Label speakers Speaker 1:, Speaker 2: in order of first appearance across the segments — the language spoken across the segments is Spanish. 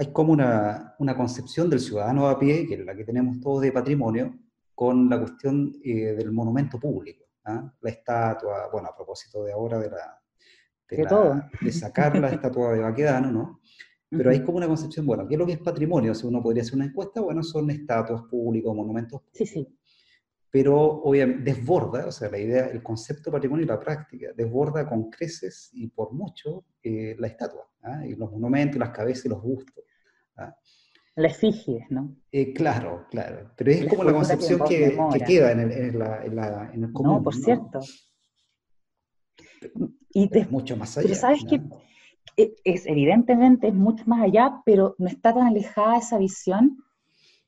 Speaker 1: hay como una, una, concepción del ciudadano a pie, que es la que tenemos todos de patrimonio, con la cuestión eh, del monumento público. ¿ah? La estatua, bueno, a propósito de ahora de la... De, de sacar la estatua de Baquedano, ¿no? Pero hay como una concepción, bueno, ¿qué es lo que es patrimonio? Si uno podría hacer una encuesta, bueno, son estatuas públicos, monumentos públicos. Sí, sí pero obviamente desborda, o sea, la idea, el concepto patrimonio y la práctica, desborda con creces y por mucho eh, la estatua, ¿ah? y los monumentos, las cabezas y los bustos.
Speaker 2: ¿Ah? La efigie, ¿no?
Speaker 1: Eh, claro, claro, pero es como la concepción que, queda en el, en, la, en, el común.
Speaker 2: No, por cierto.
Speaker 1: Y es mucho más allá.
Speaker 2: Pero sabes que es, evidentemente es mucho más allá, pero no está tan alejada esa visión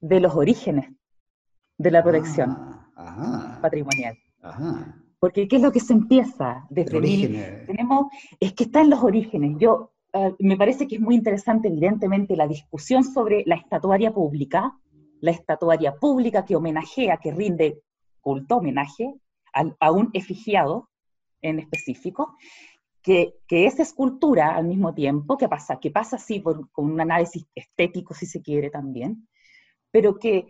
Speaker 2: de los orígenes de la protección. Ah patrimonial. Porque ¿qué es lo que se empieza desde el Tenemos, es que está en los orígenes. Yo, eh, me parece que es muy interesante, evidentemente, la discusión sobre la estatuaria pública, la estatuaria pública que homenajea, que rinde culto, homenaje a, un efigiado en específico, que, que, es escultura al mismo tiempo, que pasa, que pasa así por, con un análisis estético, si se quiere también, pero que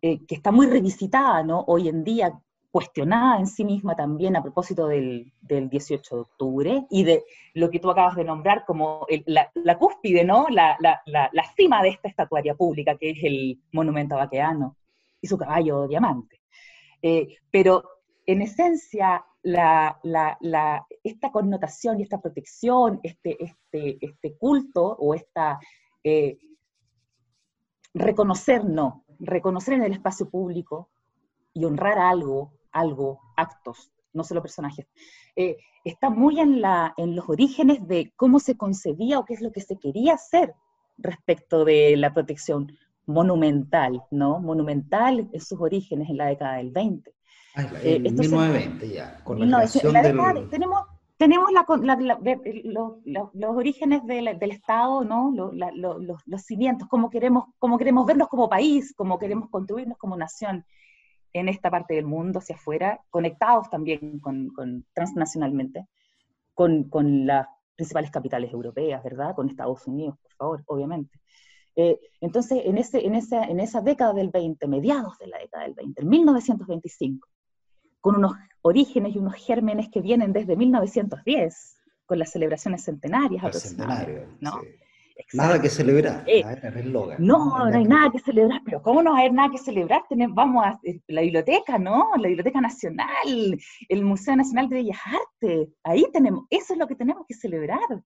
Speaker 2: eh, que está muy revisitada ¿no? hoy en día, cuestionada en sí misma también a propósito del, del 18 de octubre y de lo que tú acabas de nombrar como la, cúspide, ¿no? La, la, la, cima de esta estatuaria pública, que es el monumento a Baqueano y su caballo diamante. Eh, pero en esencia, esta connotación y esta protección, este, este, este culto o esta eh, reconocernos reconocer en el espacio público y honrar algo, algo, actos, no solo personajes, eh, está muy en, la, en los orígenes de cómo se concebía o qué es lo que se quería hacer respecto de la protección monumental, ¿no? Monumental en sus orígenes en la década del 20.
Speaker 1: Ah, en 1920 ya, con la creación del...
Speaker 2: tenemos, tenemos los, orígenes del, Estado, ¿no? los, cimientos, cómo queremos, cómo queremos vernos como país, cómo queremos construirnos como nación en esta parte del mundo, hacia afuera, conectados también con, transnacionalmente, con, las principales capitales europeas, ¿verdad? Con Estados Unidos, por favor, obviamente. Eh, entonces, en, ese, en, esa, en esa década del 20, mediados de la década del 20, en 1925, con unos orígenes y unos gérmenes que vienen desde 1910, con las celebraciones centenarias
Speaker 1: ¿no? Nada que celebrar,
Speaker 2: eh, No, no hay nada que celebrar, pero ¿cómo no hay nada que celebrar? Tenemos, vamos a eh, la biblioteca, ¿no? La Biblioteca Nacional, el Museo Nacional de Bellas Artes, ahí tenemos, eso es lo que tenemos que celebrar.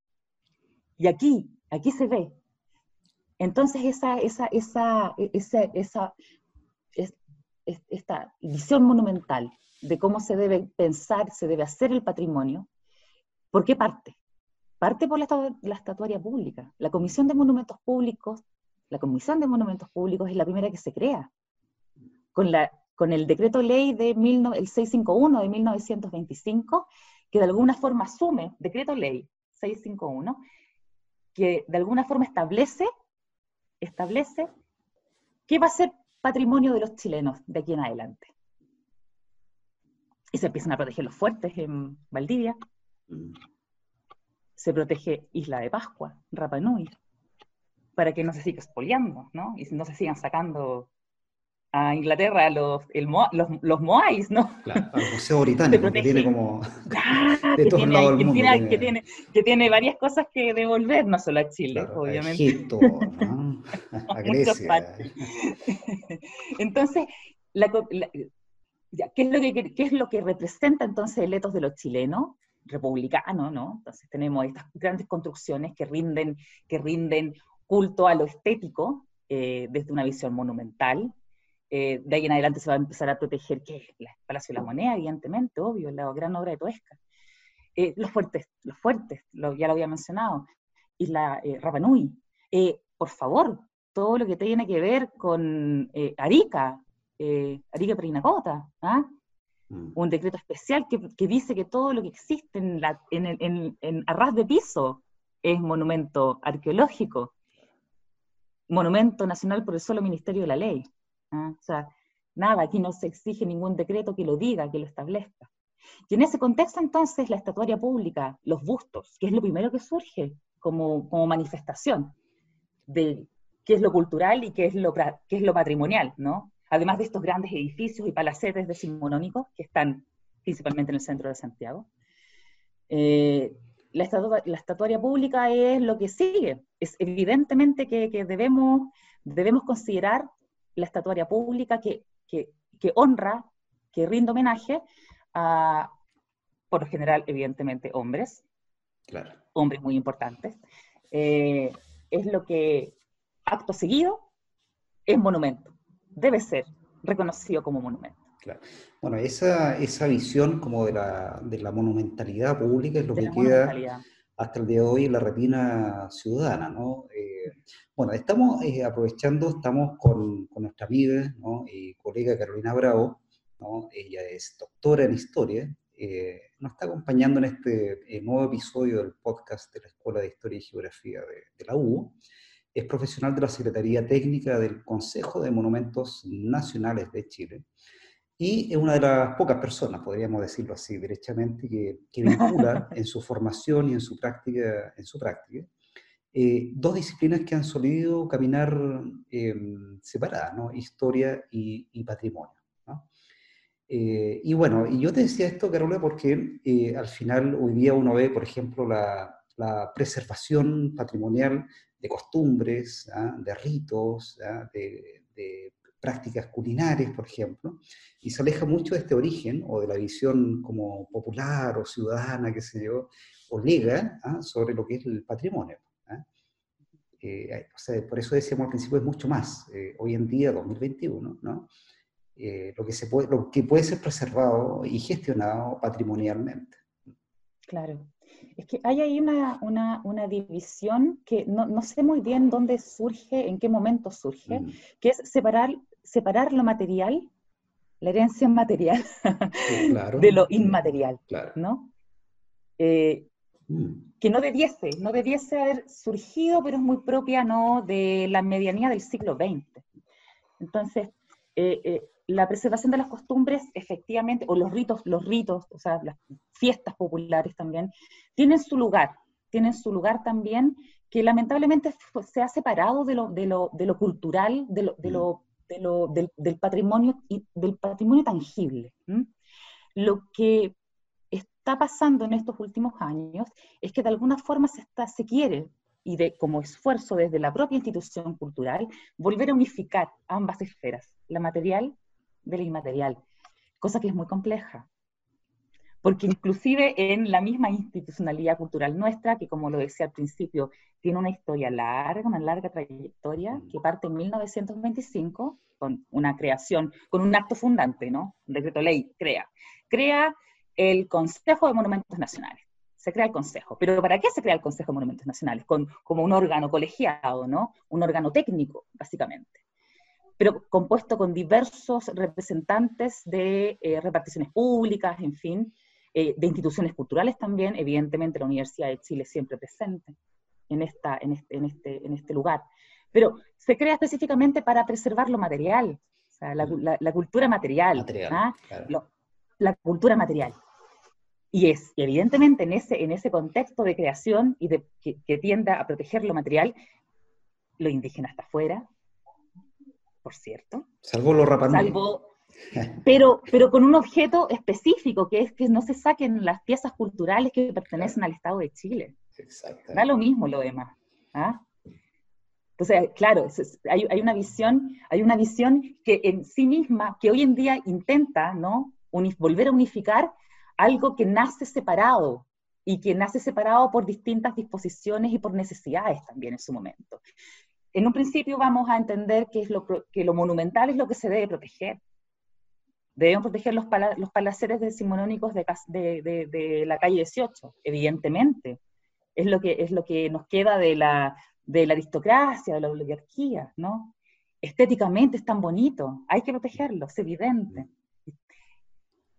Speaker 2: Y aquí, aquí se ve. Entonces esa, esa, esa, esa, esa, esta visión monumental de cómo se debe pensar, se debe hacer el patrimonio, ¿por qué parte? Parte por la, estatuaria pública. La Comisión de Monumentos Públicos, la Comisión de Monumentos Públicos es la primera que se crea. Con, la, con el decreto ley de el 651 de 1925, que de alguna forma asume, decreto ley 651, que de alguna forma establece, establece qué va a ser patrimonio de los chilenos de aquí en adelante y se empiezan a proteger los fuertes en Valdivia. Se protege Isla de Pascua, Rapa Nui, para que no se siga expoliando, ¿no? Y no se sigan sacando a Inglaterra los, los, los, Moais, ¿no?
Speaker 1: Claro, al Museo Británico, que tiene como...
Speaker 2: de todos lados del mundo. Tiene, que, tiene, que tiene varias cosas que devolver, no solo a Chile, obviamente.
Speaker 1: A Egipto, ¿no? a Grecia.
Speaker 2: Entonces, la, ¿qué, es lo que, ¿Qué es lo que representa entonces el etos de los chilenos? Republicano, ¿no? Entonces tenemos estas grandes construcciones que rinden, que rinden culto a lo estético eh, desde una visión monumental. Eh, de ahí en adelante se va a empezar a proteger, ¿qué? El Palacio de la Moneda, evidentemente, obvio, la gran obra de Toesca. Eh, los fuertes, los fuertes, ya lo había mencionado. Y la Rapanui. por favor, todo lo que tiene que ver con Arica, eh, Arica Perinacota, ¿ah? Mm. un decreto especial que, dice que todo lo que existe en, la, en, arras de piso es monumento arqueológico, monumento nacional por el solo Ministerio de la Ley. ¿ah? O sea, nada, aquí no se exige ningún decreto que lo diga, que lo establezca. Y en ese contexto entonces la estatuaria pública, los bustos, que es lo primero que surge como, como manifestación de qué es lo cultural y qué es lo, qué es lo patrimonial, ¿no? Además de estos grandes edificios y palacetes decimonónicos que están principalmente en el centro de Santiago. Eh, la, estatuaria pública es lo que sigue. Es evidentemente que, debemos, debemos considerar la estatuaria pública que, honra, que rinde homenaje a, por lo general, evidentemente, hombres, claro. hombres muy importantes. Eh, es lo que, acto seguido, es monumento. Debe ser reconocido como monumento.
Speaker 1: Bueno, esa, esa visión como de la, de la monumentalidad pública es lo que queda hasta el día de hoy en la retina ciudadana, ¿no? Eh, bueno, estamos eh, aprovechando, estamos con, con, nuestra amiga y colega Carolina Bravo, ¿no? ella es doctora en historia, eh, nos está acompañando en este nuevo episodio del podcast de la Escuela de Historia y Geografía de, de la U. Es profesional de la Secretaría Técnica del Consejo de Monumentos Nacionales de Chile y es una de las pocas personas, podríamos decirlo así, derechamente, que, que vincula en su formación y en su práctica, en su práctica eh, dos disciplinas que han solido caminar eh, separadas, ¿no? historia y, patrimonio. ¿no? Eh, y bueno, y yo te decía esto, Carola, porque eh, al final hoy día uno ve, por ejemplo, la, la preservación patrimonial de costumbres, ¿ah? de ritos, ¿ah? de, prácticas culinarias, por ejemplo, y se aleja mucho de este origen o de la visión como popular o ciudadana, qué sé yo, o lega ¿ah? sobre lo que es el patrimonio. ¿ah? Eh, o sea, por eso decíamos al principio es mucho más. Eh, hoy en día, 2021, ¿no? Eh, lo, que se puede, lo que puede ser preservado y gestionado patrimonialmente.
Speaker 2: Claro. Es que hay ahí una, una, una división que no, no, sé muy bien dónde surge, en qué momento surge, mm. que es separar separar lo material, la herencia material, de lo inmaterial, ¿no? Eh, mm. Que no debiese, no debiese haber surgido, pero es muy propia, ¿no?, de la medianía del siglo XX. Entonces, eh, eh, la preservación de las costumbres, efectivamente, o los ritos, los ritos, o sea, las fiestas populares también, tienen su lugar, tienen su lugar también, que lamentablemente se ha separado de lo, de lo, de lo cultural, de lo, de mm. lo del, patrimonio, del patrimonio tangible. Lo que está pasando en estos últimos años es que de alguna forma se, está, se quiere, y de, como esfuerzo desde la propia institución cultural, volver a unificar ambas esferas, la material de la inmaterial, cosa que es muy compleja porque inclusive en la misma institucionalidad cultural nuestra, que como lo decía al principio, tiene una historia larga, una larga trayectoria, que parte en 1925 con una creación, con un acto fundante, ¿no? Un decreto ley crea. Crea el Consejo de Monumentos Nacionales. Se crea el Consejo. Pero ¿para qué se crea el Consejo de Monumentos Nacionales? Con, como un órgano colegiado, ¿no? Un órgano técnico, básicamente pero compuesto con diversos representantes de eh, reparticiones públicas, en fin, eh, de instituciones culturales también, evidentemente la Universidad de Chile siempre presente en, esta, en, este, en, este, en este lugar. Pero se crea específicamente para preservar lo material, o sea, la, la, cultura material, ¿ah? la cultura material. Y es, evidentemente, en ese, en ese contexto de creación y de, que, que tiende a proteger lo material, lo indígena está afuera, por cierto.
Speaker 1: Salvo lo rapanui.
Speaker 2: Salvo, pero, pero con un objeto específico, que es que no se saquen las piezas culturales que pertenecen al Estado de Chile. Da lo mismo lo demás. ¿ah? Entonces, claro, hay, hay, una visión, hay una visión que en sí misma, que hoy en día intenta ¿no? volver a unificar algo que nace separado y que nace separado por distintas disposiciones y por necesidades también en su momento. En un principio vamos a entender que, es lo, que lo monumental es lo que se debe proteger, Debemos proteger los, los palaceres decimonónicos de, de, de, la calle 18, evidentemente. Es lo que, es lo que nos queda de la, de la aristocracia, de la oligarquía, ¿no? Estéticamente es tan bonito, hay que protegerlo, es evidente.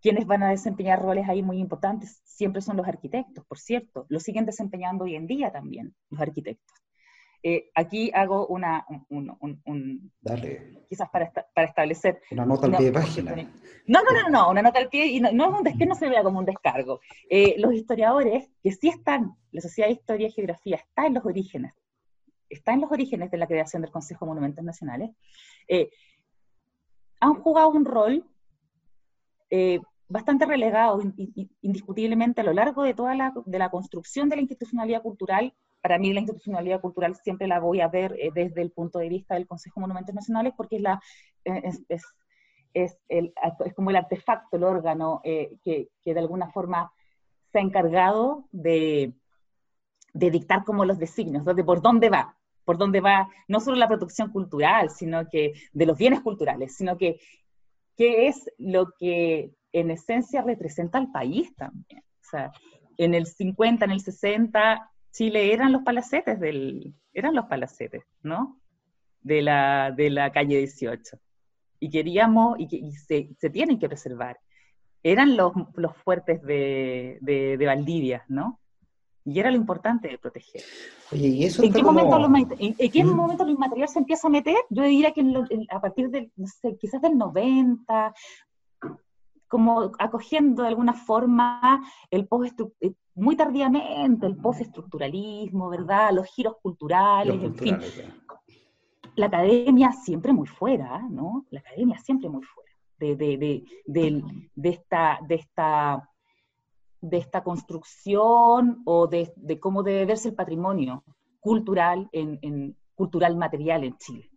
Speaker 2: Quienes van a desempeñar roles ahí muy importantes siempre son los arquitectos, por cierto, lo siguen desempeñando hoy en día también los arquitectos. Eh, aquí hago una, un, quizás para, para, establecer...
Speaker 1: Una nota al pie de página.
Speaker 2: No, no, no, no, una nota al pie, y no, no, es que no se vea como un descargo. Eh, los historiadores, que sí están, la Sociedad de Historia y Geografía está en los orígenes está en los orígenes de la creación del Consejo de Monumentos Nacionales, eh, han jugado un rol bastante relegado indiscutiblemente a lo largo de toda la, de la construcción de la institucionalidad cultural. Para mí la institucionalidad cultural siempre la voy a ver eh, desde el punto de vista del Consejo de Monumentos Nacionales porque es, la, es, es, el, es como el artefacto, el órgano que, que de alguna forma se ha encargado de, de dictar como los designios, de por dónde va, por dónde va no solo la producción cultural, sino que de los bienes culturales, sino que qué es lo que en esencia representa al país también. O sea, en el 50, en el 60, Chile eran los palacetes del, eran los palacetes, ¿no? De la, de la calle 18. Y queríamos, y, que, se, se, tienen que preservar eran los, los fuertes de, de, Valdivia, ¿no? Y era lo importante de proteger.
Speaker 1: Oye, ¿y eso
Speaker 2: ¿En qué, momento lo, en, qué ¿Mm? momento lo inmaterial se empieza a meter? Yo diría que a partir del, no sé, quizás del 90, como acogiendo de alguna forma el post eh, muy tardíamente el postestructuralismo, ¿verdad? Los giros culturales, en fin. La academia siempre muy fuera, ¿no? La academia siempre muy fuera de, esta, de, esta, de esta construcción o de, cómo debe verse el patrimonio cultural, en, cultural material en Chile.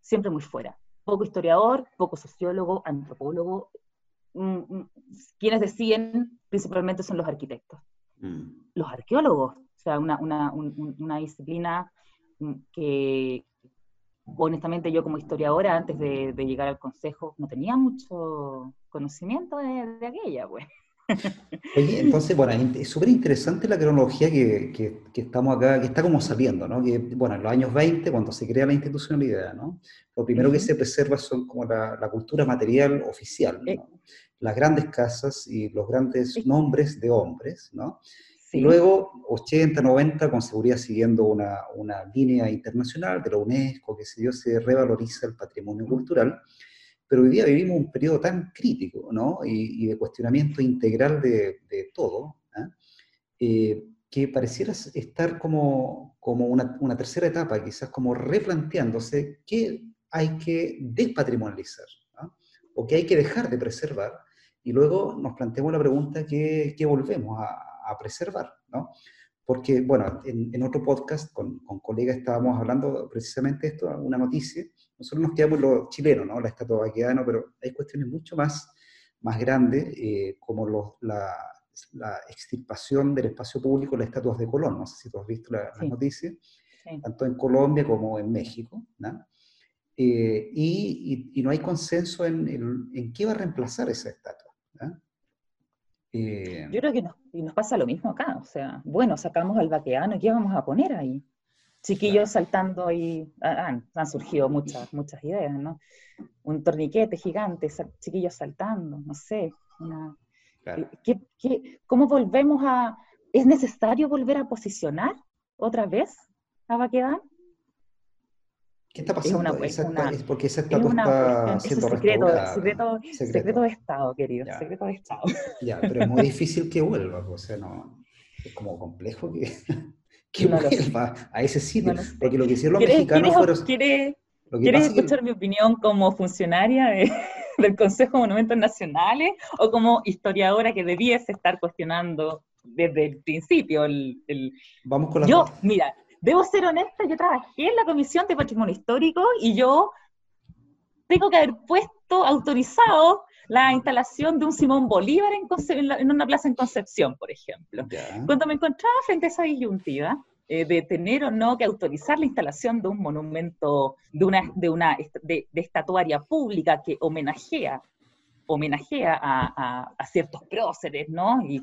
Speaker 2: Siempre muy fuera. Poco historiador, poco sociólogo, antropólogo. Mm, mm, quienes deciden principalmente son los arquitectos. Mm. Los arqueólogos, o sea, una, una disciplina que, honestamente yo como historiadora, antes de, llegar al consejo, no tenía mucho conocimiento de, aquella, pues.
Speaker 1: Oye, entonces, bueno, es súper interesante la cronología que, que, estamos acá, que está como saliendo, ¿no? Que, bueno, en los años 20, cuando se crea la institucionalidad, ¿no? Lo primero que se preserva son como la, la cultura material oficial, ¿no? Eh. Las grandes casas y los grandes nombres de hombres, ¿no? Y luego, 80, 90, con seguridad siguiendo una, una, línea internacional de la UNESCO, que se, se revaloriza el patrimonio cultural, pero hoy día vivimos un periodo tan crítico, ¿no? Y, de cuestionamiento integral de, de todo, ¿ah? eh, que pareciera estar como, como una, una, tercera etapa, quizás como replanteándose qué hay que despatrimonializar, ¿no? o qué hay que dejar de preservar, y luego nos planteamos la pregunta que volvemos a a preservar, ¿no? Porque, bueno, en, otro podcast con, con, colegas estábamos hablando precisamente de esto, una noticia. Nosotros nos quedamos los chilenos, ¿no? La estatua vaquedano, pero hay cuestiones mucho más, más grandes, eh, como los, la, la, extirpación del espacio público, las estatuas de Colón. No sé si tú has visto la, noticia, tanto en Colombia como en México, ¿no? Eh, y, y, no hay consenso en, en, en, qué va a reemplazar esa estatua. ¿no?
Speaker 2: Eh, Yo creo que nos, pasa lo mismo acá, o sea, bueno, sacamos al vaqueano, ¿qué vamos a poner ahí? Chiquillos saltando y han, surgido muchas, muchas ideas, ¿no? Un torniquete gigante, chiquillos saltando, no sé. Eh, cómo volvemos a... ¿Es necesario volver a posicionar otra vez a Baquedán?
Speaker 1: ¿Qué está pasando? Es, es porque esa estatua está siendo
Speaker 2: secreto, secreto, secreto, de Estado, querido, secreto de Estado.
Speaker 1: Ya, pero es muy difícil que vuelva, o sea, no, es como complejo que, que vuelva a ese sitio, porque lo que hicieron los mexicanos fueron...
Speaker 2: ¿Quieres, ¿quieres escuchar mi opinión como funcionaria del Consejo de Monumentos Nacionales o como historiadora que debiese estar cuestionando desde el principio el... el...
Speaker 1: Vamos con la...
Speaker 2: Yo, mira, Debo ser honesta, yo trabajé en la Comisión de Patrimonio Histórico y yo tengo que haber puesto, autorizado la instalación de un Simón Bolívar en, una plaza en Concepción, por ejemplo. Cuando me encontraba frente a esa disyuntiva eh, de tener o no que autorizar la instalación de un monumento, de una, de una de, estatuaria pública que homenajea, homenajea a, a, ciertos próceres, ¿no? Y,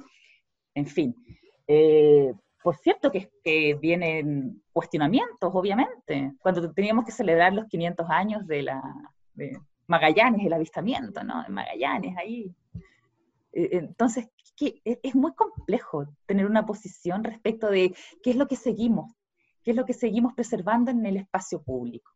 Speaker 2: en fin. Eh, por cierto que, que, vienen cuestionamientos, obviamente, cuando teníamos que celebrar los 500 años de la Magallanes, el avistamiento, ¿no? De Magallanes, ahí. Eh, entonces, es muy complejo tener una posición respecto de qué es lo que seguimos, qué es lo que seguimos preservando en el espacio público.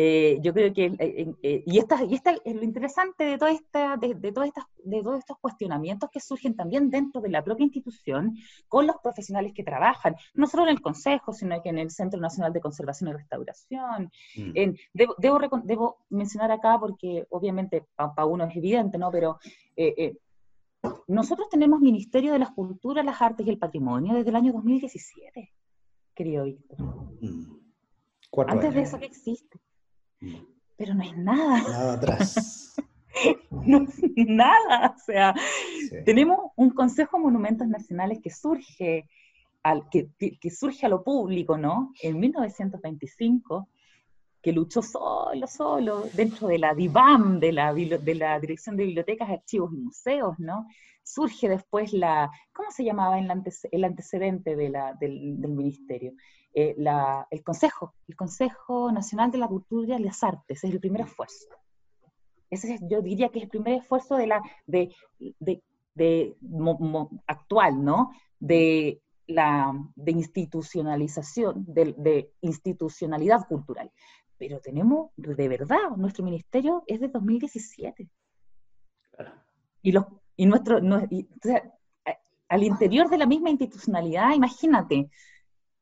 Speaker 2: Eh, yo creo que, eh, eh, y, esta, y esta, lo interesante de, toda esta, de, de, todas estas, de todos estos cuestionamientos que surgen también dentro de la propia institución, con los profesionales que trabajan, no solo en el Consejo, sino que en el Centro Nacional de Conservación y Restauración. Mm. En, debo, debo, mencionar acá, porque obviamente para uno es evidente, ¿no? Pero nosotros tenemos Ministerio de las Culturas, las Artes y el Patrimonio desde el año 2017, querido Víctor. Mm. Antes de eso que existe. Pero no es nada.
Speaker 1: Nada atrás.
Speaker 2: no nada. O sea, tenemos un Consejo de Monumentos Nacionales que surge, al, que, que, surge a lo público, ¿no? En 1925, que luchó solo, solo, dentro de la DIVAM, de la, de la Dirección de Bibliotecas, Archivos y Museos, ¿no? Surge después la, ¿cómo se llamaba el, antecedente de la, del, del ministerio? Eh, el Consejo, el Consejo Nacional de la Cultura y las Artes, es el primer esfuerzo. Ese yo diría que es el primer esfuerzo de la, de, de, actual, ¿no? De la de institucionalización, de, institucionalidad cultural. Pero tenemos, de verdad, nuestro ministerio es de 2017. Y, los, y nuestro, al interior de la misma institucionalidad, imagínate,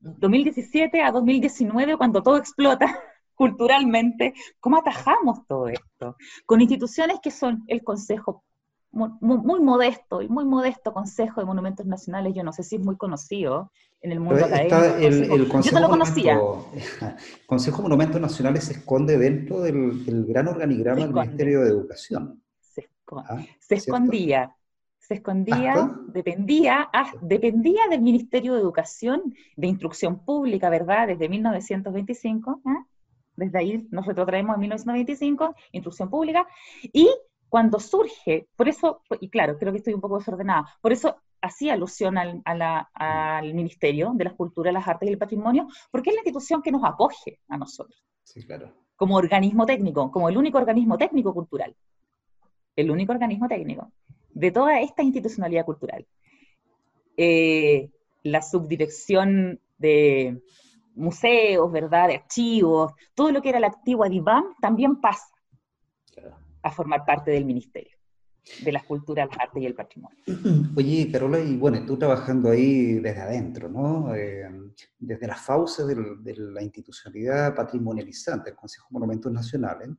Speaker 2: 2017 a 2019, cuando todo explota culturalmente, ¿cómo atajamos todo esto? Con instituciones que son el Consejo, muy, modesto, el muy modesto Consejo de Monumentos Nacionales, yo no sé si es muy conocido en el mundo académico.
Speaker 1: El, Consejo yo no lo conocía. Consejo de Monumentos Nacionales se esconde dentro del, gran organigrama del Ministerio de Educación.
Speaker 2: Se, ¿Ah? escondía se escondía, dependía, ah, dependía del Ministerio de Educación, de Instrucción Pública, ¿verdad? Desde 1925, ¿ah? desde ahí nos retrotraemos a 1925, Instrucción Pública, y cuando surge, por eso, y claro, creo que estoy un poco desordenada, por eso hacía alusión al, al Ministerio de las Culturas, las Artes y el Patrimonio, porque es la institución que nos acoge a nosotros.
Speaker 1: Sí, claro.
Speaker 2: Como organismo técnico, como el único organismo técnico cultural. El único organismo técnico de toda esta institucionalidad cultural. Eh, la subdirección de museos, ¿verdad? De archivos, todo lo que era el activo DIVAM también pasa a formar parte del ministerio de las culturas, las artes y el patrimonio.
Speaker 1: Oye, Carola, y bueno, tú trabajando ahí desde adentro, ¿no? Eh, desde las fauces de la institucionalidad patrimonializante, el Consejo de Monumentos Nacionales,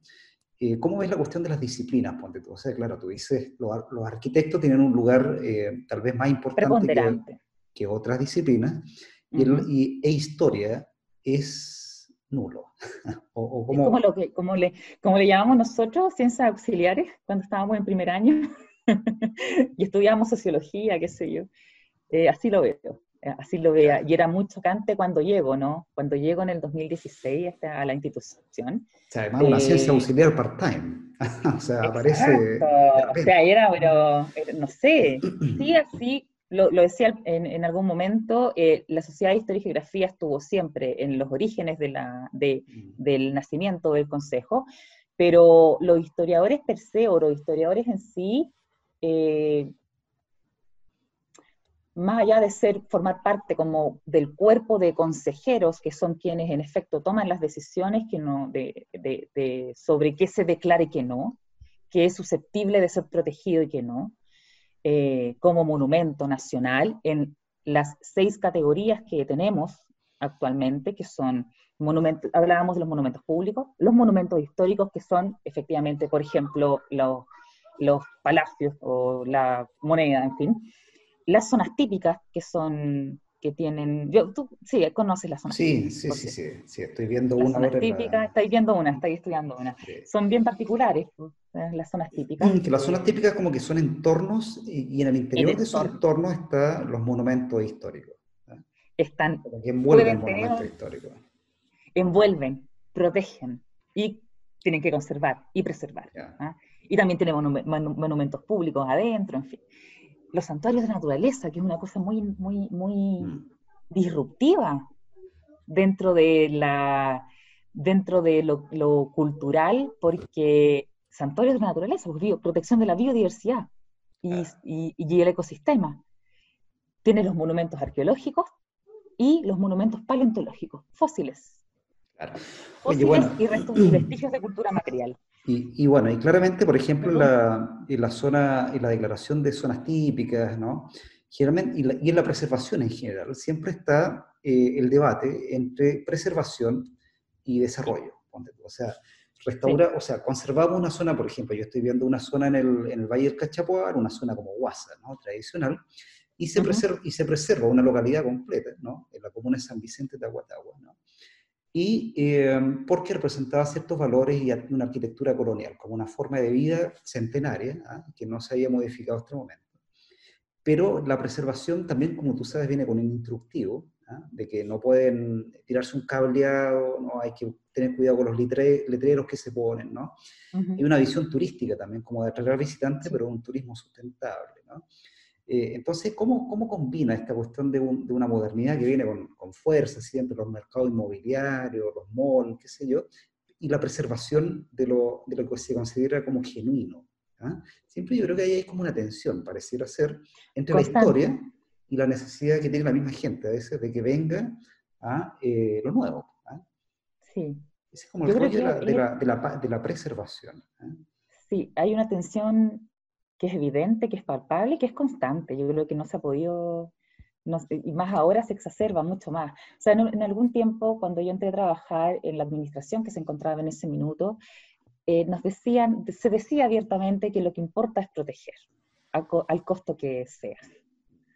Speaker 1: eh, ¿Cómo ves la cuestión de las disciplinas, ponte tú? O sea, claro, tú dices, los, arquitectos tienen un lugar eh, tal vez más importante que, que, otras disciplinas, y, e historia es nulo.
Speaker 2: o, como... como, lo que, como, le, como le llamamos nosotros, ciencias auxiliares, cuando estábamos en primer año, y estudiábamos sociología, qué sé yo. Eh, así lo veo. Eh, así lo vea. Y era muy chocante cuando llego, ¿no? Cuando llego en el 2016 a la institución.
Speaker 1: O sea, además una ciencia eh, auxiliar part-time. o sea, aparece...
Speaker 2: O sea, era, pero, no sé, sí, así, lo, lo decía en, en, algún momento, eh, la Sociedad de Historia y Geografía estuvo siempre en los orígenes de la, de, mm. del nacimiento del Consejo, pero los historiadores per se, o los historiadores en sí, eh, más allá de ser, formar parte como del cuerpo de consejeros, que son quienes en efecto toman las decisiones que no, de, de, sobre qué se declare y qué no, qué es susceptible de ser protegido y qué no, eh, como monumento nacional en las seis categorías que tenemos actualmente, que son monumentos, hablábamos de los monumentos públicos, los monumentos históricos, que son efectivamente, por ejemplo, los, los palacios o la moneda, en fin, las zonas típicas que son que tienen, yo, tú sí, conoces las zonas
Speaker 1: sí, típicas. Sí, sí, sí, sí, estoy viendo las una.
Speaker 2: Zonas típicas, estáis viendo una, estáis estudiando una. Son bien particulares pues, eh, las zonas típicas.
Speaker 1: Mm, que las zonas típicas como que son entornos y, en el interior de esos entornos están los monumentos históricos.
Speaker 2: Están,
Speaker 1: que envuelven monumentos históricos.
Speaker 2: Envuelven, protegen y tienen que conservar y preservar. ¿ah? Y también tenemos monumentos públicos adentro, en fin los santuarios de naturaleza, que es una cosa muy, muy, muy mm. disruptiva dentro de la dentro de lo, cultural, porque santuarios de naturaleza, pues, protección de la biodiversidad y, y, el ecosistema. Tiene los monumentos arqueológicos y los monumentos paleontológicos, fósiles. Oye, bueno, y, vestigios de cultura material.
Speaker 1: Y, bueno, y claramente, por ejemplo, en la, en la zona, en la declaración de zonas típicas, ¿no? Generalmente, y, en la preservación en general, siempre está eh, el debate entre preservación y desarrollo. O sea, restaura, o sea, conservamos una zona, por ejemplo, yo estoy viendo una zona en el, en el Valle del Cachapoar, una zona como Guasa, ¿no? tradicional, y se, preserva, y se preserva una localidad completa, ¿no? en la comuna de San Vicente de Aguatagua. Y eh, porque representaba ciertos valores y una arquitectura colonial, como una forma de vida centenaria, ¿ah? que no se había modificado hasta el momento. Pero la preservación también, como tú sabes, viene con un instructivo, ¿ah? de que no pueden tirarse un cableado, ¿no? hay que tener cuidado con los letreros que se ponen, ¿no? Y una visión turística también, como de atraer visitantes, pero un turismo sustentable, ¿no? Eh, entonces, ¿cómo, ¿cómo, combina esta cuestión de, de, una modernidad que viene con, con, fuerza, siempre los mercados inmobiliarios, los malls, qué sé yo, y la preservación de lo, de lo que se considera como genuino? ¿ah? Siempre yo creo que ahí hay como una tensión, pareciera ser, entre la historia y la necesidad que tiene la misma gente a veces de que venga a eh, lo nuevo. ¿ah?
Speaker 2: Sí.
Speaker 1: Ese es como el rollo de la, de, la, de, la, preservación. ¿ah?
Speaker 2: Sí, hay una tensión que es evidente, que es palpable, que es constante. Yo creo que no se ha podido, y más ahora se exacerba mucho más. O sea, en, algún tiempo, cuando yo entré a trabajar en la administración que se encontraba en ese minuto, eh, nos decían, se decía abiertamente que lo que importa es proteger, al, costo que sea,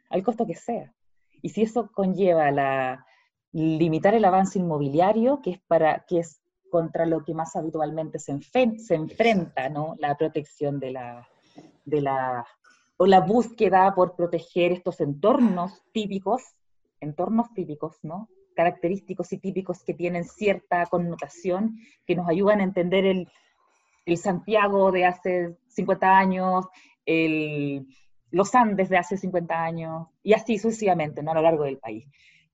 Speaker 2: al costo que sea. Y si eso conlleva la, limitar el avance inmobiliario, que es, para, que es contra lo que más habitualmente se, se enfrenta, ¿no? La protección de la, de la, o la búsqueda por proteger estos entornos típicos, entornos típicos, ¿no? característicos y típicos que tienen cierta connotación, que nos ayudan a entender el, el Santiago de hace 50 años, el, los Andes de hace 50 años, y así sucesivamente, ¿no? a lo largo del país.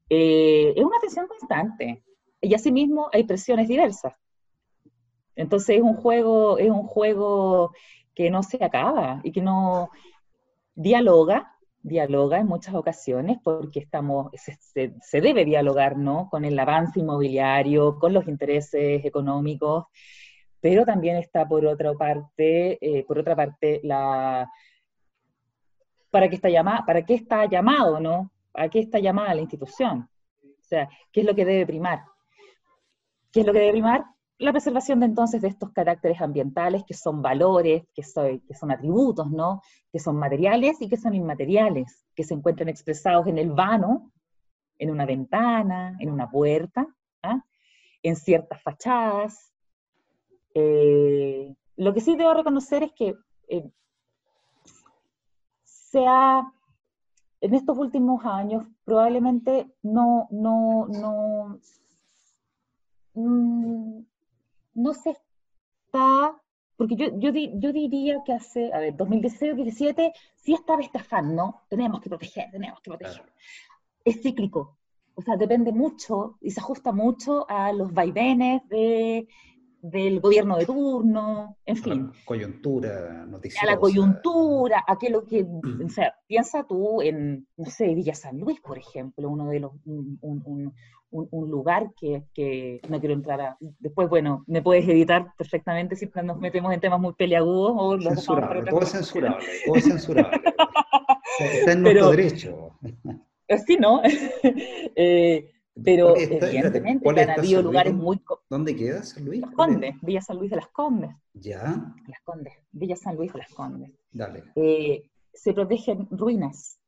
Speaker 2: Eh, es una tensión constante, y asimismo hay presiones diversas. Entonces es un juego, es un juego que no se acaba y que no dialoga, dialoga en muchas ocasiones porque estamos, se, debe dialogar ¿no? con el avance inmobiliario, con los intereses económicos, pero también está por otra parte, eh, por otra parte la para qué está llamada, para qué está llamado, ¿no? ¿A qué está llamada la institución? O sea, ¿qué es lo que debe primar? ¿Qué es lo que debe primar? La preservación de entonces de estos caracteres ambientales que son valores, que, que son atributos, ¿no? Que son materiales y que son inmateriales, que se encuentran expresados en el vano, en una ventana, en una puerta, ¿ah? en ciertas fachadas. Eh, lo que sí debo reconocer es que eh, se ha, en estos últimos años, probablemente no, no, no, mm, no se está, porque yo, yo, yo diría que hace, a ver, 2016-2017 sí estaba este afán, ¿no? Tenemos que proteger, tenemos que proteger. Es cíclico, o sea, depende mucho y se ajusta mucho a los vaivenes de del gobierno de turno, en fin.
Speaker 1: La coyuntura noticiosa.
Speaker 2: A la coyuntura, a que lo que, o sea, piensa tú en, no sé, Villa San Luis, por ejemplo, uno de los, un, un, un, lugar que, que, no quiero entrar a, después, bueno, me puedes editar perfectamente si nos metemos en temas muy peliagudos o
Speaker 1: censurable, todo es censurable, todo es censurable. Está en nuestro derecho.
Speaker 2: Sí, ¿no? eh, pero evidentemente han habido lugares muy...
Speaker 1: ¿Dónde queda San Luis?
Speaker 2: Las Condes, Villa San Luis de las Condes.
Speaker 1: ¿Ya?
Speaker 2: Las Condes, Villa San Luis de las Condes.
Speaker 1: Dale.
Speaker 2: Eh, se protegen ruinas,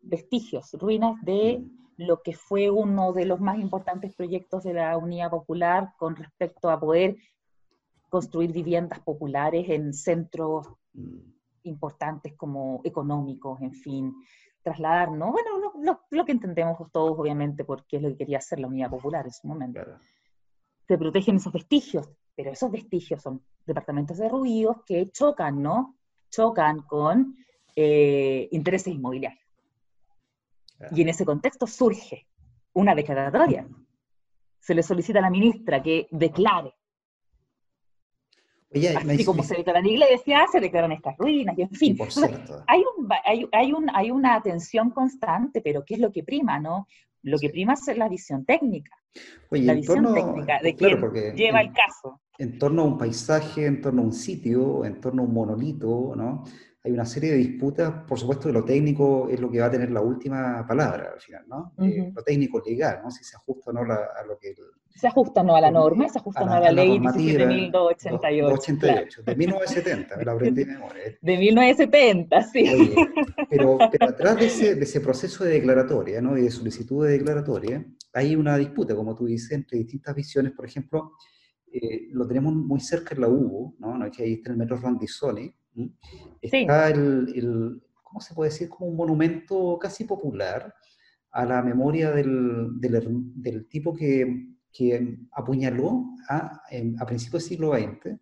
Speaker 2: vestigios, ruinas de lo que fue uno de los más importantes proyectos de la Unidad Popular con respecto a poder construir viviendas populares en centros mm. importantes como económicos, en fin, trasladar, ¿no? Bueno, lo, que entendemos todos, obviamente, porque es lo que quería hacer la Unidad Popular en su momento. Se protegen esos vestigios, pero esos vestigios son departamentos de ruidos que chocan, ¿no? Chocan con eh, intereses inmobiliarios. Y en ese contexto surge una declaratoria. Se le solicita a la ministra que declare Así como se declaran iglesias, se declaran estas ruinas, y en fin. hay, un, hay, hay, un, hay una atención constante, pero ¿qué es lo que prima, no? Lo que prima es la visión técnica. la visión técnica de quien lleva el caso.
Speaker 1: En torno a un paisaje, en torno a un sitio, en torno a un monolito, ¿no? Hay una serie de disputas, por supuesto que lo técnico es lo que va a tener la última palabra al final, ¿no? Eh, lo técnico legal, ¿no? Si se ajusta o no a lo que...
Speaker 2: se ajusta no a la norma, se ajusta o no a la, ley 17.288.
Speaker 1: de 1970, me lo aprendí de memoria.
Speaker 2: De 1970, sí.
Speaker 1: pero, pero, atrás de ese, de ese, proceso de declaratoria, ¿no? Y de solicitud de declaratoria, hay una disputa, como tú dices, entre distintas visiones, por ejemplo, eh, lo tenemos muy cerca en la UBO, ¿no? ¿no? Que ahí está el metro Randizoni, Está el, ¿cómo se puede decir? Como un monumento casi popular a la memoria del, del, tipo que, que apuñaló a, a, principios del siglo XX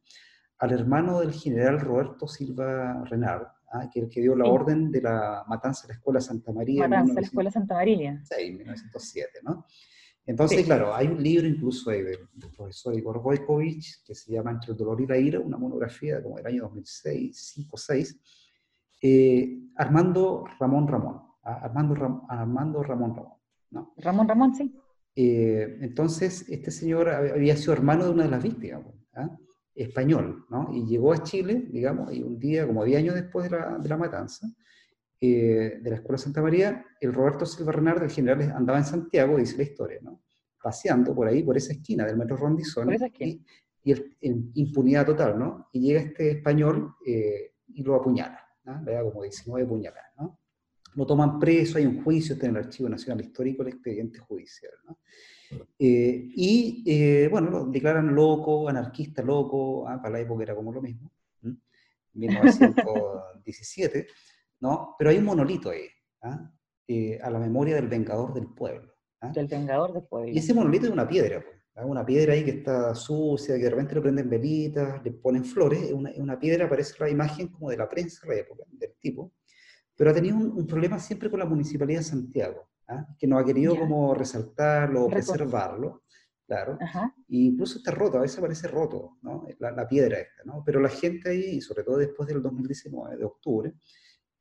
Speaker 1: al hermano del general Roberto Silva Renard, ¿ah? que, que dio la orden de la matanza de la Escuela Santa María.
Speaker 2: Matanza de la Escuela Santa María.
Speaker 1: Sí, 1907, ¿no? Entonces, claro, hay un libro incluso del, profesor Igor Wojkowicz que se llama Entre el dolor y la ira, una monografía como del año 2006, 5 6, eh, Armando Ramón Ramón, ¿ah? Armando, Armando Ramón Ramón. ¿no?
Speaker 2: Ramón Ramón, sí.
Speaker 1: Eh, entonces, este señor había sido hermano de una de las víctimas, ¿ah? español, ¿no? Y llegó a Chile, digamos, y un día, como 10 años después de la, de la matanza, eh, de la Escuela Santa María, el Roberto Silva Renard, el general, andaba en Santiago, dice la historia, ¿no? Paseando por ahí, por esa esquina del metro Rondizón, y, y impunidad total, ¿no? Y llega este español eh, y lo apuñala, ¿no? Le da como 19 puñaladas, ¿no? Lo toman preso, hay un juicio, está en el Archivo Nacional Histórico, el expediente judicial, ¿no? Eh, y bueno, lo declaran loco, anarquista loco, ¿ah? para la época era como lo mismo, 1917. ¿No? Pero hay un monolito ahí, ¿ah? eh, a la memoria del vengador del pueblo.
Speaker 2: ¿ah? Del vengador del pueblo.
Speaker 1: Y ese monolito es una piedra, ¿ah? una piedra ahí que está sucia, que de repente le prenden velitas, le ponen flores, es una, una, piedra, parece la imagen como de la prensa de la época, del tipo, pero ha tenido un, problema siempre con la Municipalidad de Santiago, que no ha querido como resaltarlo preservarlo. Claro. incluso está roto, a veces parece roto, ¿no? la, la, piedra esta, ¿no? Pero la gente ahí, sobre todo después del 2019, de octubre,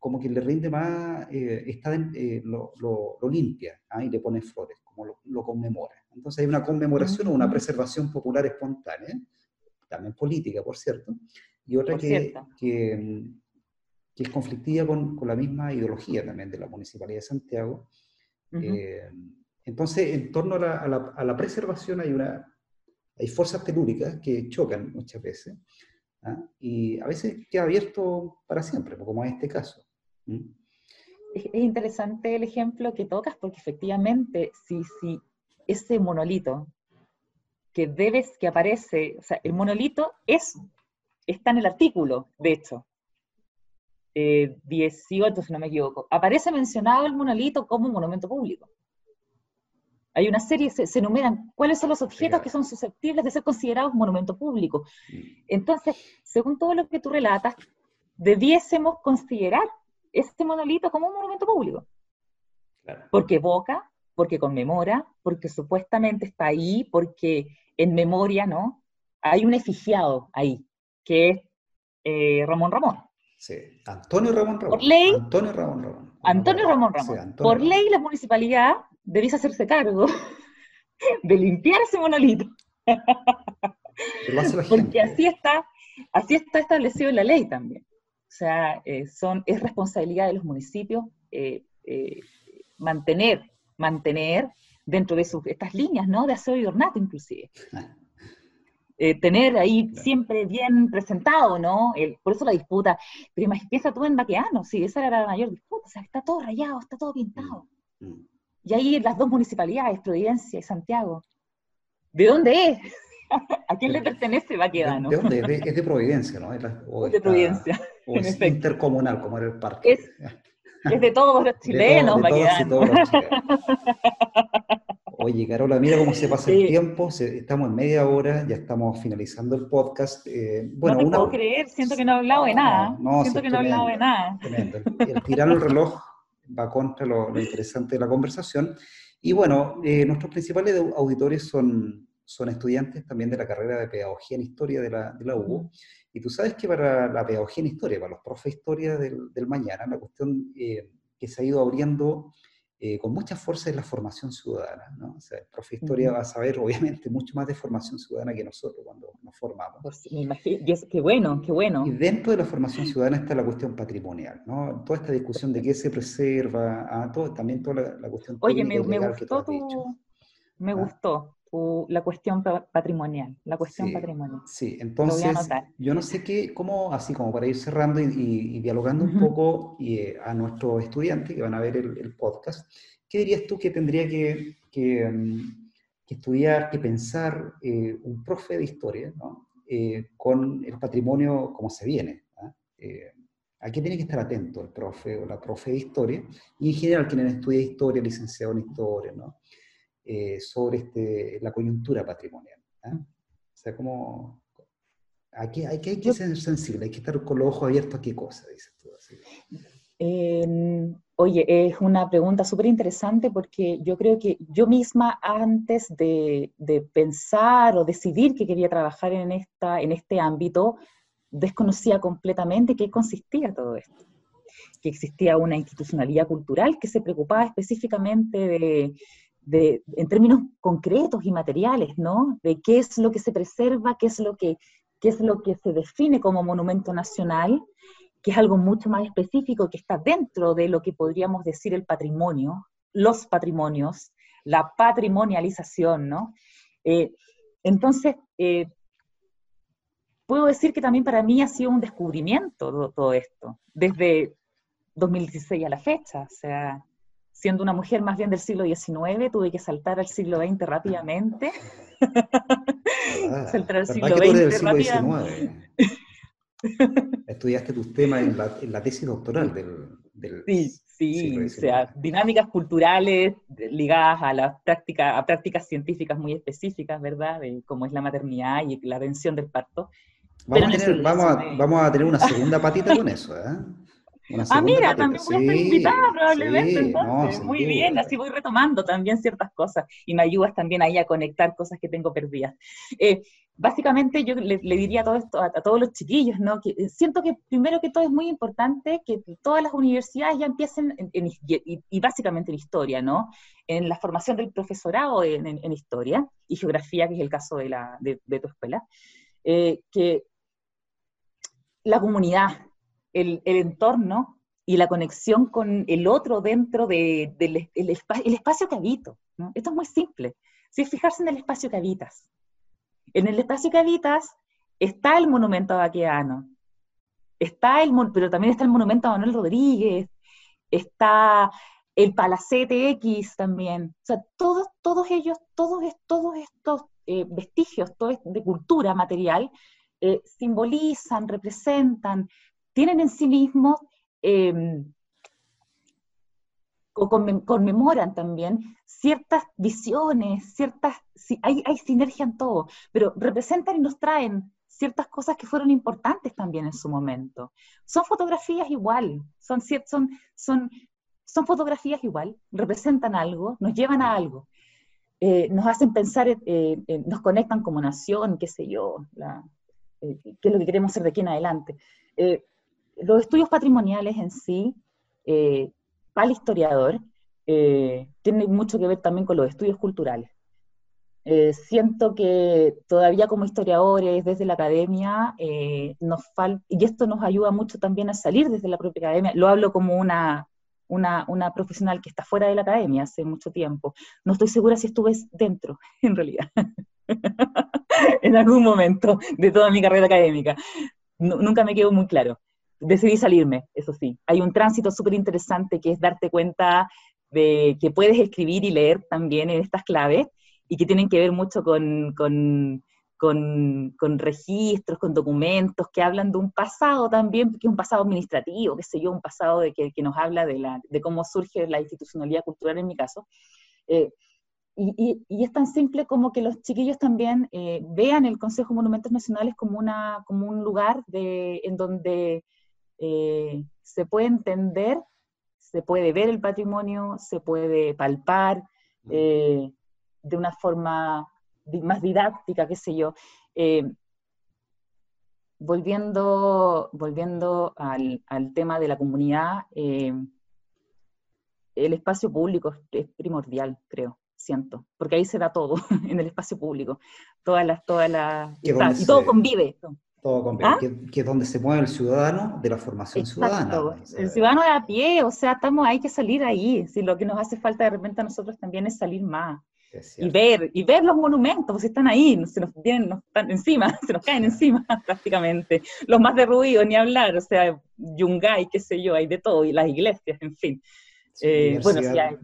Speaker 1: como que le rinde más, eh, está eh, lo, lo, limpia ¿ah? y le pone flores, como lo, conmemora. Entonces hay una conmemoración o una preservación popular espontánea, también política, por cierto, y otra que, que, que, es conflictiva con, con, la misma ideología también de la Municipalidad de Santiago. Eh, entonces, en torno a la, a, la, a la, preservación hay, una, hay fuerzas telúricas que chocan muchas veces. ¿ah? Y a veces queda abierto para siempre, como en este caso. ¿Mm?
Speaker 2: Es, interesante el ejemplo que tocas porque efectivamente si, si ese monolito que debes, que aparece, o sea, el monolito es, está en el artículo, de hecho, 18, eh, si no me equivoco, aparece mencionado el monolito como monumento público. Hay una serie, se, se, enumeran cuáles son los objetos que son susceptibles de ser considerados monumento público. Mm. Entonces, según todo lo que tú relatas, debiésemos considerar este monolito como un monumento público. Porque evoca, porque conmemora, porque supuestamente está ahí, porque en memoria, ¿no? Hay un efigiado ahí, que es eh, Ramón Ramón.
Speaker 1: Sí, Antonio Ramón Ramón.
Speaker 2: Por ley.
Speaker 1: Antonio Ramón Ramón.
Speaker 2: Antonio Ramón Ramón. Por ley, la municipalidad debiese hacerse cargo de limpiar ese monolito. Porque así está, así está establecido en la ley también. O sea, eh, son, es responsabilidad de los municipios eh, eh, mantener, mantener dentro de sus, estas líneas, ¿no? De aseo y ornato inclusive. tener ahí siempre bien presentado, ¿no? por eso la disputa. Pero piensa tú en Baqueano, sí, esa era la mayor disputa, o sea, está todo rayado, está todo pintado. Mm, mm. Y ahí las dos municipalidades, Providencia y Santiago. ¿De dónde es? ¿A quién le pertenece Baquedano?
Speaker 1: ¿De, dónde? Es de, Providencia, ¿no?
Speaker 2: Es de Providencia.
Speaker 1: O es intercomunal, como era el parque.
Speaker 2: Es, de todos los chilenos, Baquedano.
Speaker 1: Oye, Carola, mira cómo se pasa el tiempo. estamos en media hora, ya estamos finalizando el podcast.
Speaker 2: Eh, bueno, no te puedo creer, siento que no he hablado de nada. siento que no he hablado de nada.
Speaker 1: El, tirar el reloj va contra lo, interesante de la conversación. Y bueno, eh, nuestros principales auditores son son estudiantes también de la carrera de Pedagogía en Historia de la, de la UBO. Y tú sabes que para la Pedagogía en Historia, para los profes de Historia del, del mañana, la cuestión eh, que se ha ido abriendo eh, con mucha fuerza es la formación ciudadana. ¿no? O sea, el profe de historia va a saber, obviamente, mucho más de formación ciudadana que nosotros cuando nos formamos.
Speaker 2: Pues, me imagino, qué bueno, qué bueno.
Speaker 1: Y dentro de la formación ciudadana está la cuestión patrimonial, ¿no? Toda esta discusión de qué se preserva, ah, todo, también toda la, cuestión
Speaker 2: Oye, me, me gustó Me ¿ah? gustó la cuestión patrimonial, la cuestión patrimonial.
Speaker 1: Sí, entonces yo no sé qué, cómo, así como para ir cerrando y, dialogando un poco y, eh, a nuestros estudiantes que van a ver el, podcast, ¿qué dirías tú que tendría que, que, mm, estudiar, que pensar eh, un profe de historia ¿no? Eh, con el patrimonio como se viene? ¿ah? ¿A qué tiene que estar atento el profe o la profe de historia? Y en general quien estudia historia, licenciado en historia, ¿no? Eh, sobre este, la coyuntura patrimonial. ¿ah? O sea, como aquí hay que, hay que ser sensible, hay que estar con los ojos abiertos a qué cosa, dices tú.
Speaker 2: Em, oye, es una pregunta súper interesante porque yo creo que yo misma antes de, de, pensar o decidir que quería trabajar en, esta, en este ámbito, desconocía completamente qué consistía todo esto que existía una institucionalidad cultural que se preocupaba específicamente de, en términos concretos y materiales, ¿no? De qué es lo que se preserva, qué es lo que, qué es lo que se define como monumento nacional, que es algo mucho más específico que está dentro de lo que podríamos decir el patrimonio, los patrimonios, la patrimonialización, ¿no? Eh, entonces, eh, puedo decir que también para mí ha sido un descubrimiento todo esto, desde 2016 a la fecha, o sea, siendo una mujer más bien del siglo XIX, tuve que saltar al siglo XX rápidamente.
Speaker 1: Ah, saltar al siglo XX rápidamente. Estudiaste tus temas en la, tesis doctoral del,
Speaker 2: Sí, sí, o sea, dinámicas culturales ligadas a, la práctica, a prácticas científicas muy específicas, ¿verdad? como es la maternidad y la atención del parto.
Speaker 1: Vamos, a tener, vamos a tener una segunda patita con eso, ¿eh?
Speaker 2: Ah, mira, también voy a estar invitada probablemente, entonces. Muy bien, así voy retomando también ciertas cosas y me ayudas también ahí a conectar cosas que tengo perdidas. Eh, básicamente yo le, diría todo esto a, todos los chiquillos, ¿no? Que eh, siento que primero que todo es muy importante que todas las universidades ya empiecen, en, y, básicamente en historia, ¿no? En la formación del profesorado en, historia y geografía, que es el caso de, la, de, tu escuela, eh, que la comunidad, el, entorno y la conexión con el otro dentro del de, el, espacio que habito. Esto es muy simple. Si fijarse en el espacio que habitas. En el espacio que habitas está el monumento a Baqueano, está el, pero también está el monumento a Manuel Rodríguez, está el Palacete X también. O sea, todos, todos ellos, todos, todos estos eh, vestigios todo de cultura material eh, simbolizan, representan, tienen en sí mismos em, o conmemoran también ciertas visiones, ciertas, hay, hay sinergia en todo, pero representan y nos traen ciertas cosas que fueron importantes también en su momento. Son fotografías igual, son, son, son, son fotografías igual, representan algo, nos llevan a algo, eh, nos hacen pensar, eh, nos conectan como nación, qué sé yo, eh, qué es lo que queremos hacer de aquí en adelante los estudios patrimoniales en sí, eh, para el historiador, eh, tienen mucho que ver también con los estudios culturales. Eh, siento que todavía como historiadores desde la academia nos falta, y esto nos ayuda mucho también a salir desde la propia academia, lo hablo como una, una, una, profesional que está fuera de la academia hace mucho tiempo. No estoy segura si estuve dentro, en realidad, en algún momento de toda mi carrera académica. nunca me quedó muy claro decidí salirme, eso sí. Hay un tránsito súper interesante que es darte cuenta de que puedes escribir y leer también en estas claves y que tienen que ver mucho con, con, con, registros, con documentos que hablan de un pasado también, que es un pasado administrativo, qué sé yo, un pasado de que, que nos habla de, la, de cómo surge la institucionalidad cultural en mi caso. Eh, y, y, es tan simple como que los chiquillos también eh, vean el Consejo de Monumentos Nacionales como, una, como un lugar de, en donde eh, se puede entender, se puede ver el patrimonio, se puede palpar eh, de una forma más didáctica, qué sé yo. Eh, volviendo volviendo al, tema de la comunidad, el espacio público es primordial, creo, siento, porque ahí se da todo, en el espacio público, todas las, todas las, y, todo convive.
Speaker 1: Todo convive, ¿Ah? que, es donde se mueve el ciudadano de la formación ciudadana.
Speaker 2: el ciudadano de a pie, o sea, estamos, hay que salir ahí, si lo que nos hace falta de repente a nosotros también es salir más. y ver, y ver los monumentos, pues están ahí, se nos vienen, nos están encima, se nos caen encima prácticamente. Los más derruidos, ni hablar, o sea, Yungay, qué sé yo, hay de todo, y las iglesias, en fin.
Speaker 1: Eh, bueno, sí hay.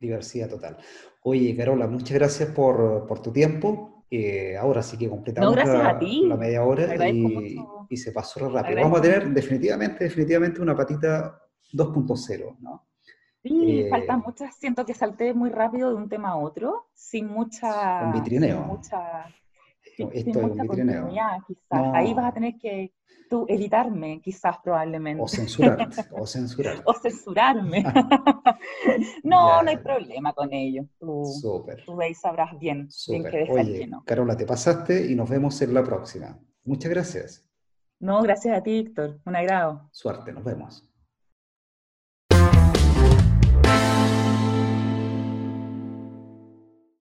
Speaker 1: Diversidad total. Oye, Carola, muchas gracias por, por tu tiempo. Eh, ahora sí que completamos la, la, media hora y, y, se pasó rápido. Vamos a tener definitivamente, definitivamente una patita 2.0, ¿no?
Speaker 2: Sí, eh, faltan muchas, siento que salté muy rápido de un tema a otro, sin mucha...
Speaker 1: Un vitrineo.
Speaker 2: Sin mucha, sin, Esto mucha continuidad, quizás. Ahí vas a tener que tú editarme, quizás probablemente.
Speaker 1: O censurarte, o censurarte.
Speaker 2: o censurarme. no, no hay problema con ello. Tú, Súper. tú ahí sabrás bien, bien que
Speaker 1: Oye, Carola, te pasaste y nos vemos en la próxima. Muchas gracias.
Speaker 2: No, gracias a ti, Víctor. Un agrado.
Speaker 1: Suerte, nos vemos.